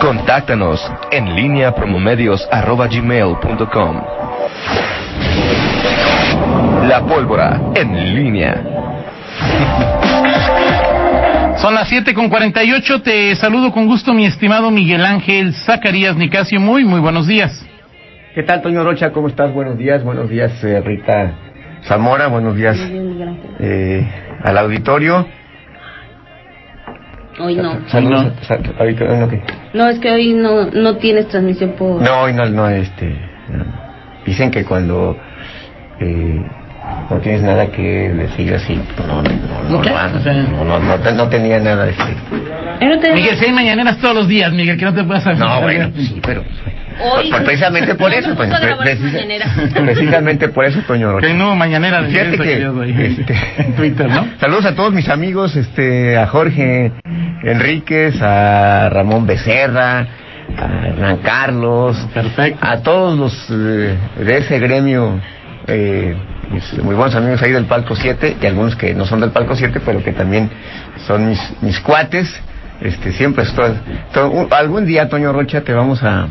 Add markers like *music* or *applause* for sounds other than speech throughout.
Contáctanos en línea promomedios.com. La pólvora en línea. Son las 7 con 48. Te saludo con gusto, mi estimado Miguel Ángel Zacarías Nicasio. Muy, muy buenos días. ¿Qué tal, Toño Rocha? ¿Cómo estás? Buenos días. Buenos días, eh, Rita Zamora. Buenos días eh, al auditorio. Hoy no. Saludos. sal- auditorio, ¿no qué? No, es que hoy no, no tienes transmisión por... No, hoy no, no, este. no. Dicen que cuando eh, no tienes nada que decir así, pues no, no, no, no, no, no, no, te- no tenía nada este. Ay, no te- Miguel, si hay mañaneras todos los días, Miguel, que no te puedas No, bueno, sí, pero. Hoy- pues, precisamente por No eso, pues, precisa- *laughs* precisamente por eso, Toño Rocha. Que no, mañanera de Fíjate que, ahí, este, *laughs* en Twitter, ¿no? Saludos a todos mis amigos, este, a Jorge Enríquez, a Ramón Becerra, a Hernán Carlos, Perfecto. a todos los eh, de ese gremio, eh, mis muy buenos amigos ahí del Palco 7 y algunos que no son del Palco 7, pero que también son mis, mis cuates. Este, siempre estoy. un- algún día, Toño Rocha, te vamos a,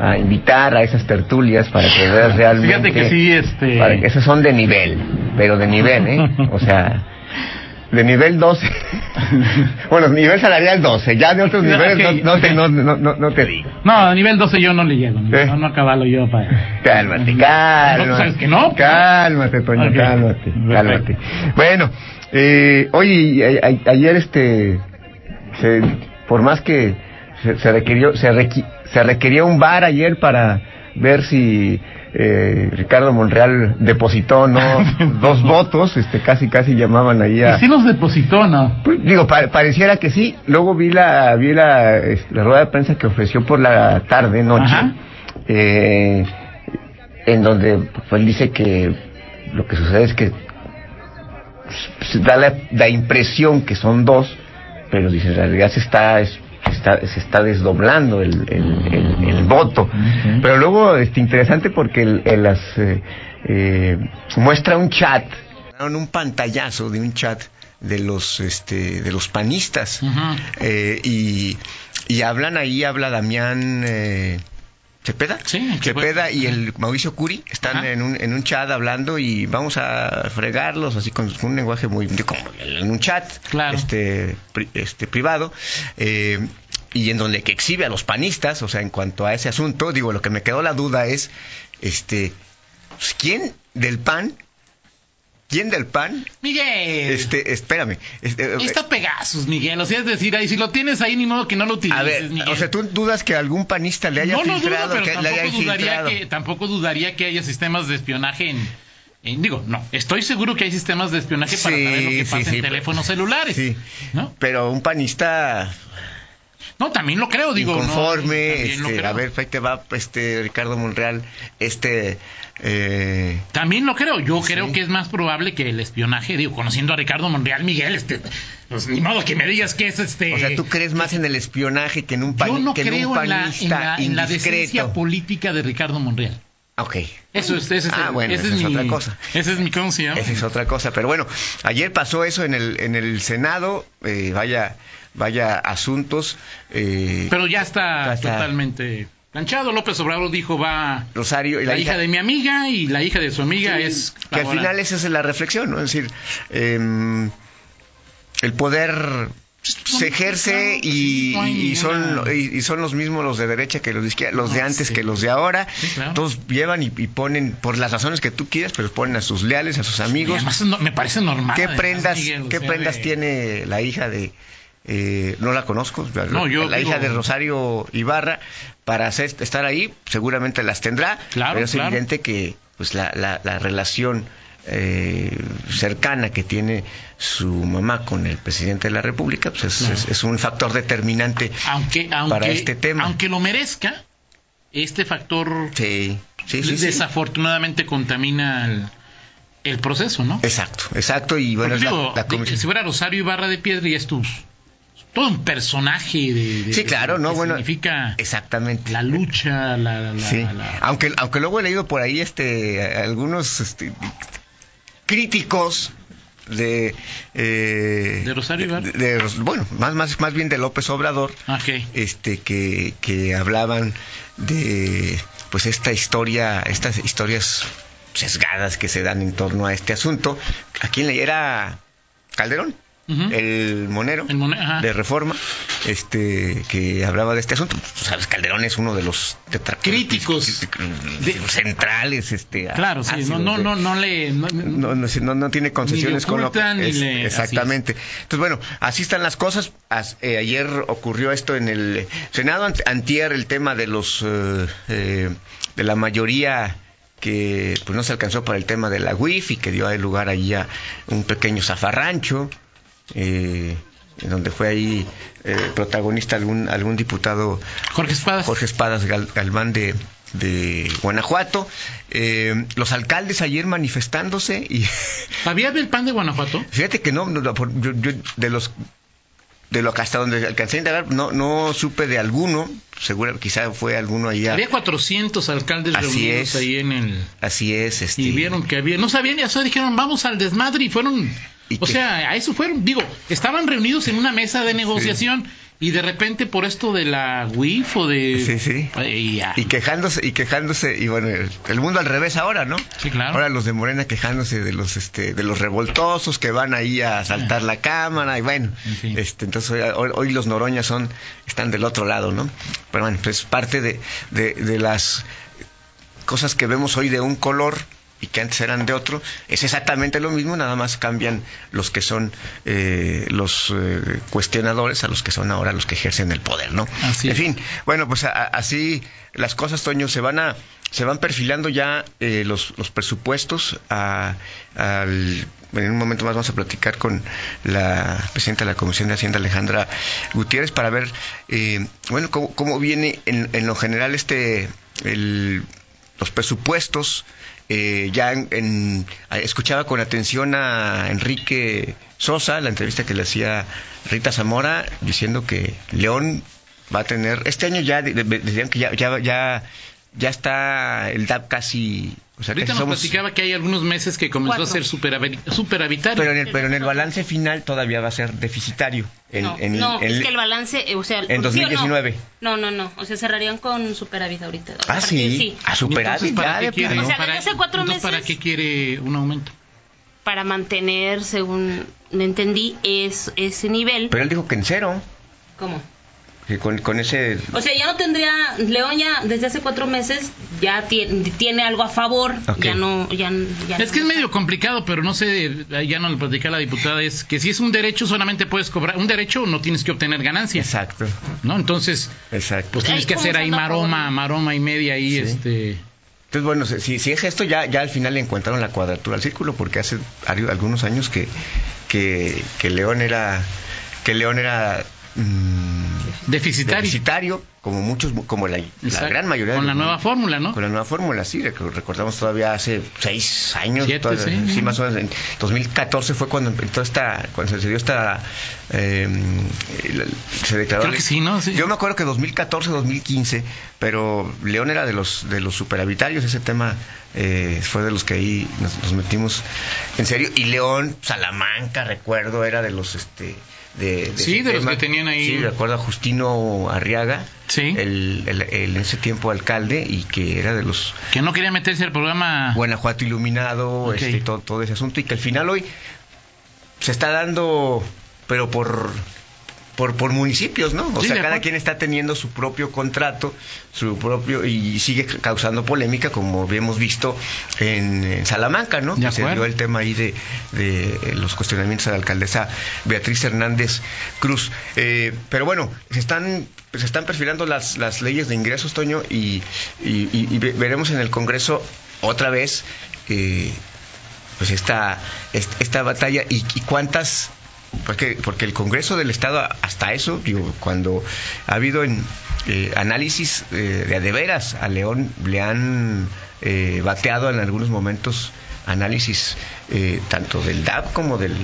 a invitar a esas tertulias para que veas realmente. Fíjate que sí, este... Para que esos son de nivel, pero de nivel, ¿eh? O sea, de nivel 12. *laughs* bueno, nivel salarial 12, ya de otros No, niveles ok, no, no, te, no, no, no, te digo. No, a nivel 12 yo no le llego. ¿Eh? No, no acabalo yo para... Cálmate, cálmate. sabes que no. Cálmate, Toño, Ok. cálmate, Perfecto. cálmate. Bueno, eh, oye, a- a- ayer este, se, por más que se, se requirió, se, requi- se requería un bar ayer para ver si eh, Ricardo Monreal depositó o no *laughs* dos votos, este, casi casi llamaban ahí a... Y sí los depositó, ¿no? Pues, digo, pa- pareciera que sí. Luego vi la vi la, es- la rueda de prensa que ofreció por la tarde, noche, Ajá. eh, en donde pues, él dice que lo que sucede es que pues, da la, la impresión que son dos, pero dice en realidad se está es- está, se está desdoblando el, el, el- el voto. Pero luego, este, interesante porque el, el las, eh, eh, muestra un chat, un pantallazo de un chat de los, este, de los panistas. Eh, y, y hablan ahí, habla Damián eh, Cepeda. Sí, Cepeda y el Mauricio Curi están Ajá. en un, en un chat hablando y vamos a fregarlos así con un lenguaje muy como en un chat Claro. este, pri- este privado eh, y en donde que exhibe a los panistas, o sea, en cuanto a ese asunto, digo, lo que me quedó la duda es este pues, quién del PAN quién del PAN Miguel. este espérame este, está Pegasus, Miguel. O sea, es decir, ahí si lo tienes ahí, ni modo que no lo utilices, A ver, Miguel. o sea, ¿tú dudas que algún panista le haya no filtrado? pero que le haya tampoco dudaría, que, tampoco dudaría que haya sistemas de espionaje en, en- Digo, no, estoy seguro que hay sistemas de espionaje para saber lo que pasa sí, en teléfonos celulares. Sí. ¿No? Pero un panista No, también lo creo, digo. no, inconforme, también lo este, a ver, ahí te va este Ricardo Monreal, este eh, También lo creo. Yo creo que es más probable que el espionaje, digo, conociendo a Ricardo Monreal, Miguel, este, pues ni modo que me digas que es este. o sea, ¿tú crees más en el espionaje que en un, Yo no que en creo un en la, en, la, en la decencia política de Ricardo Monreal. Ok. Eso es, ese es, Ah, el- bueno, ese esa es es mi, otra cosa. Ese es mi, ¿cómo se llama? Esa es otra cosa, pero bueno, ayer pasó eso en el en el Senado, eh, vaya vaya asuntos eh, Pero ya está, Ya está. totalmente planchado. López Obrador dijo va Rosario y la, hija, de mi amiga y la hija de su amiga es que al final esa es la reflexión, ¿no? Es decir, em, el poder se ejerce y, son y, y son los mismos los de derecha que los de izquierda, los de Ah, antes sí. que los de ahora. Sí, claro. Todos llevan y, y ponen por las razones que tú quieras, pero ponen a sus leales, a sus amigos. además no- me parece normal. ¿Qué además, prendas, Miguel, qué prendas de- tiene la hija de eh, no la conozco, la, No, yo la digo- hija de Rosario Ibarra para hacer, estar ahí, seguramente las tendrá, Claro, pero es claro. evidente que pues la, la, la relación eh, cercana que tiene su mamá con el presidente de la República pues es, Claro. es- es un factor determinante aunque, aunque, para este tema. aunque lo merezca, este factor Sí, sí, sí, sí. desafortunadamente contamina el, el proceso, ¿no? Exacto, exacto. Y bueno, la- digo, la si fuera Rosario Ibarra de Piedra y es tu todo un personaje de, de- Sí, claro, de- ¿no? que Bueno, significa Exactamente. la lucha, la, la- Sí. la- Aunque, aunque luego he leído por ahí este algunos este, críticos de... eh, ¿De Rosario Ibarra? de- de Ros- bueno, más, más, más bien de López Obrador, Ok. este que, que hablaban de pues esta historia, estas historias sesgadas que se dan en torno a este asunto. ¿A quién le era Calderón? El monero El Mone- ajá. de reforma, este que hablaba de este asunto. Sabes, Calderón es uno de los Críticos. de- centrales, este Claro, sí, no, ácidos no, no, no le... no- no, no, no, tiene concesiones con lo es- le- exactamente. Entonces, bueno, así están las cosas. As- eh, ayer ocurrió esto en el Senado, ant- antier el tema de los eh, eh, de la mayoría que pues no se alcanzó para el tema de la WIF y que dio lugar ahí a un pequeño zafarrancho. Eh, en donde fue ahí eh, protagonista algún algún diputado Jorge Espadas. Jorge Espadas Gal- Galván de, de Guanajuato. Eh, los alcaldes ayer manifestándose y *laughs* ¿Había del PAN de Guanajuato? fíjate que no, yo, yo de los de lo que hasta donde alcancé a indagar no no supe de alguno, seguro quizá fue alguno ahí. a- Había 400 alcaldes Así reunidos es. ahí en el... Así es, este Y vieron que había... No sabían, ya solo dijeron, vamos al desmadre y fueron... ¿Y o sea, a eso fueron. Digo, estaban reunidos en una mesa de negociación y de repente por esto de la WIF o de... Sí, sí. Y quejándose y quejándose y bueno el, mundo al revés ahora no Sí, claro. ahora los de Morena quejándose de los este de los revoltosos que van ahí a asaltar la cámara y bueno En fin. este entonces hoy, hoy- hoy los noroñas son están del otro lado no pero bueno pues parte de, de, de las cosas que vemos hoy de un color y que antes eran de otro, es exactamente lo mismo, nada más cambian los que son eh, los eh, cuestionadores a los que son ahora los que ejercen el poder, ¿no? Así en fin, bueno, pues a- a- así las cosas, Toño, se van a se van perfilando ya eh, los, los presupuestos a- al en un momento más vamos a platicar con la presidenta de la Comisión de Hacienda, Alejandra Gutiérrez, para ver, eh, bueno, cómo, cómo viene en, en lo general este, el, los presupuestos. Eh, ya en, escuchaba con atención a Enrique Sosa, la entrevista que le hacía Rita Zamora, diciendo que León va a tener, este año ya de- de- decían que ya, ya, ya está el DAP casi, o sea, Ahorita nos somos- platicaba que hay algunos meses que comenzó Cuatro. a ser superavi- superavitario. pero en el, pero en el balance final todavía va a ser deficitario. En, no, en- no, en- es que el balance, eh, o sea... en 2019. No, no, no, o sea, cerrarían con superávit ahorita. Ah, sí, partir- a Entonces, superávit ¿para ya qué de quiere? O sea, Para- hace cuatro entonces, ¿Para meses- qué quiere un aumento? para mantener, según me entendí, es, ese nivel. Pero él dijo que en cero, ¿Cómo? Que con, con ese... O sea, ya no tendría, León ya desde hace cuatro meses ya tiene, tiene algo a favor, ya no, ya, ya Es no que es medio complicado, pero no sé, ya no lo platicaba la diputada, es que si es un derecho solamente puedes cobrar, un derecho no tienes que obtener ganancias, Exacto, ¿no? Entonces, exacto. pues tienes que ¿cómo hacer ahí maroma, por- maroma y media ahí, Sí. este... Entonces, bueno, si, si es esto, ya, ya al final le encontraron la cuadratura al círculo, porque hace algunos años que, que, que León era, que León era mm, Deficitario. deficitario, como muchos, como la, gran mayoría. de Con la nueva fórmula, ¿no? Con la nueva fórmula, sí, rec- recordamos todavía hace seis años. Siete, todavía- sí. más o menos. En 2014 fue cuando empezó esta, cuando se dio esta, eh, la- se declaró. Creo que sí, ¿no? Sí. Yo me acuerdo que 2014, 2015, pero León era de los de los superhabitarios, ese tema eh, fue de los que ahí nos, nos metimos en serio. Y León, Salamanca, recuerdo, era de los este de, de Sí, de los que tenían ahí- Sí, recuerdo a Justino Arriaga, Sí. el, el- el- en ese tiempo alcalde y que era de los Que no quería meterse al programa... Guanajuato iluminado, Ok. este, todo, todo ese asunto, y que al final hoy se está dando, pero por por, por municipios, ¿no? O Sí, sea, cada quien está teniendo su propio contrato, su propio, y sigue causando polémica, como hemos visto en, en Salamanca, ¿no? Que se dio el tema ahí de, de los cuestionamientos a la alcaldesa Beatriz Hernández Cruz. Eh, pero bueno, se están, se están perfilando las, las leyes de ingresos, Toño, y, y- y- y ve- veremos en el Congreso otra vez eh, pues esta, est- esta batalla y, y cuántas porque porque el Congreso del Estado hasta eso digo cuando ha habido en eh, análisis eh, de a de veras a León le han eh, bateado en algunos momentos análisis eh, tanto del DAP como del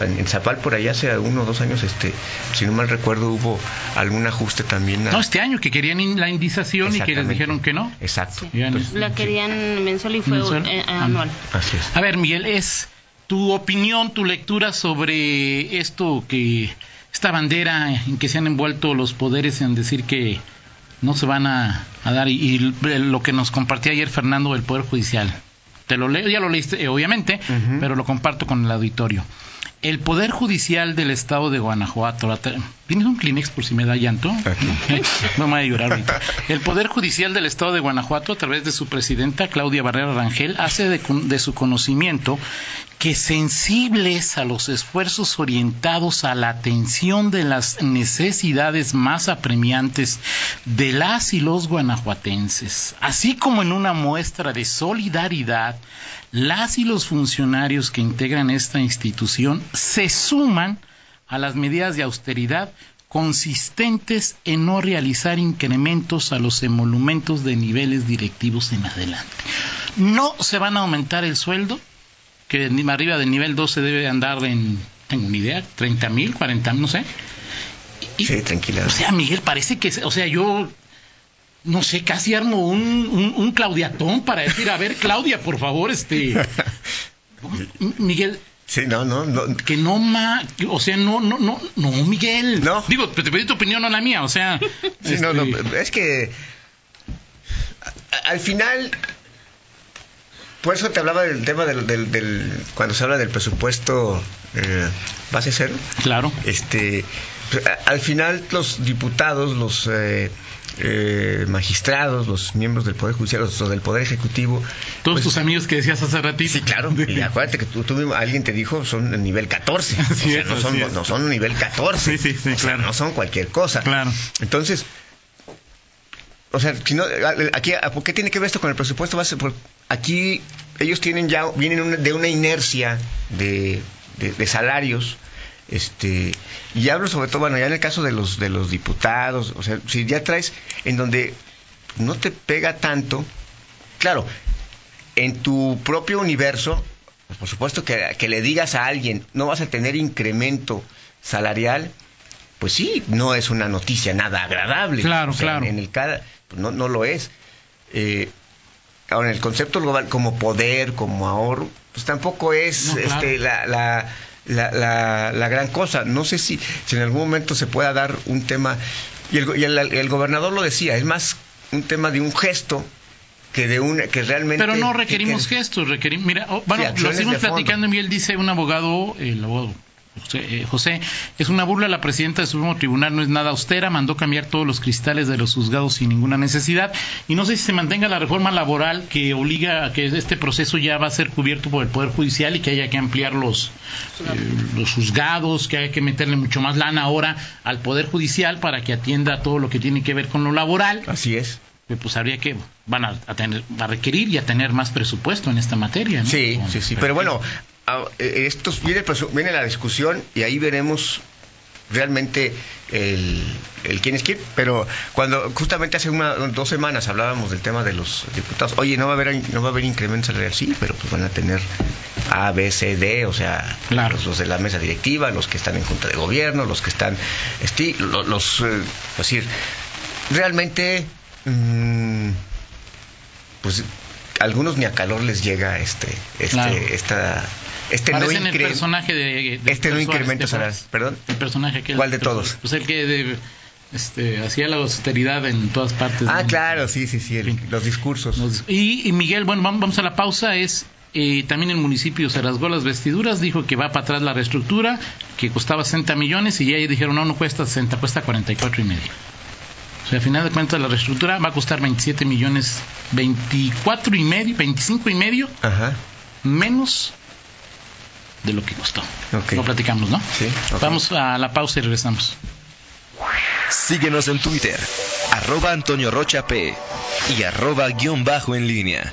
en Zapal por allá hace uno o dos años este si no mal recuerdo hubo algún ajuste también a- No, este año que querían in- la indización y que les dijeron que no. exacto Entonces, La querían mensual y fue Mensual. eh, Ah. anual. así es A ver, Miguel, es tu opinión, tu lectura sobre esto que esta bandera en que se han envuelto los poderes en decir que no se van a, a dar y, y lo que nos compartía ayer Fernando del Poder Judicial. Te lo leo, ya lo leíste, eh, obviamente, pero lo comparto con el auditorio. El Poder Judicial del Estado de Guanajuato. la ¿Tienes un Kleenex por si me da llanto? *laughs* no me voy a llorar ahorita. El Poder Judicial del Estado de Guanajuato, a través de su presidenta, Claudia Barrera Rangel, hace de, de su conocimiento que sensibles a los esfuerzos orientados a la atención de las necesidades más apremiantes de las y los guanajuatenses, así como en una muestra de solidaridad, las y los funcionarios que integran esta institución se suman a las medidas de austeridad consistentes en no realizar incrementos a los emolumentos de niveles directivos en adelante. No se van a aumentar el sueldo, que arriba del nivel 12 debe andar en, tengo una idea, 30 mil, 40 mil, no sé. Y- Sí, tranquila. o sea, Miguel, parece que, o sea, yo, no sé, casi armo un, un, un claudiatón para decir, a ver, Claudia, por favor, este, *laughs* Miguel, Sí, no, no, no. que no ma, o sea, no, no, no, no, Miguel. No. Digo, te pedí tu opinión, no la mía, o sea. Sí, no, no, este, es que al final, por eso te hablaba del tema del, del, del- cuando se habla del presupuesto eh, base cero, Claro. este, a- al final los diputados, los eh, eh, magistrados, los miembros del Poder Judicial, los, los del Poder Ejecutivo, Todos pues, tus amigos que decías hace ratito. Sí, claro. Y acuérdate que tú, alguien te dijo son nivel 14. *laughs* O Así sea, es, no, son, no son nivel 14. Sí, sí, sí, O sea, claro. no son cualquier cosa. Claro. Entonces, o sea, si no, aquí, ¿por qué tiene que ver esto con el presupuesto base? Por- aquí ellos tienen ya, vienen una- de una inercia de, de- de salarios. Este, y hablo sobre todo, bueno, ya en el caso de los, de los diputados, o sea, si ya traes en donde no te pega tanto, claro, en tu propio universo, pues, por supuesto que, que le digas a alguien, no vas a tener incremento salarial, pues sí, no es una noticia nada agradable. Claro, O sea, claro. En el cada, pues no, no lo es. Eh, ahora, en el concepto global, como poder, como ahorro, pues tampoco es No, claro. este, la, la, la, la- la gran cosa. No sé si, si en algún momento se pueda dar un tema, y el, go- y el, el gobernador lo decía, es más un tema de un gesto que de un que realmente Pero no que- requerimos que- gestos, requerimos. Mira, oh, bueno, lo seguimos platicando. Miguel dice un abogado, el abogado José, eh, José, es una burla. La presidenta del Supremo Tribunal no es nada austera. Mandó cambiar todos los cristales de los juzgados sin ninguna necesidad. Y no sé si se mantenga la reforma laboral que obliga a que este proceso ya va a ser cubierto por el Poder Judicial y que haya que ampliar los, eh, los juzgados, que haya que meterle mucho más lana ahora al Poder Judicial para que atienda todo lo que tiene que ver con lo laboral Así es. eh, pues habría que van a, a tener a requerir y a tener más presupuesto en esta materia ¿no? Sí, Con- sí, sí. Pero bueno, a- eh, esto viene, viene la discusión y ahí veremos realmente el, el quién es quién. Pero cuando justamente hace una, dos semanas hablábamos del tema de los diputados, oye, no va a haber no va a haber incremento salarial, sí, pero pues van a tener A, B, C, D, o sea, Claro. los, los de la mesa directiva, los que están en junta de gobierno, los que están, lo- los, eh, es decir, realmente, mm, pues algunos ni a calor les llega este, este, Claro. esta, este no Parecen el incre- personaje de, de este no incremento ¿te salarial. Perdón. el personaje que ¿Cuál de todos? pues el que de- este, hacía la austeridad en todas partes Ah, ¿no? claro, sí, sí, sí, el- los discursos. Y, y Miguel bueno vam- vamos a la pausa es eh, también el municipio se rasgó las vestiduras dijo que va para atrás la reestructura que costaba 60 millones y ya dijeron no no cuesta 60 cuesta 44 y medio o sea, a final de cuentas la reestructura va a costar 27 millones 24 y medio 25 y medio Ajá. menos de lo que costó. Ok. Lo platicamos, ¿no? Sí. Vamos a la pausa y regresamos. Síguenos en Twitter, arroba Antonio Rocha P y arroba guion bajo en línea.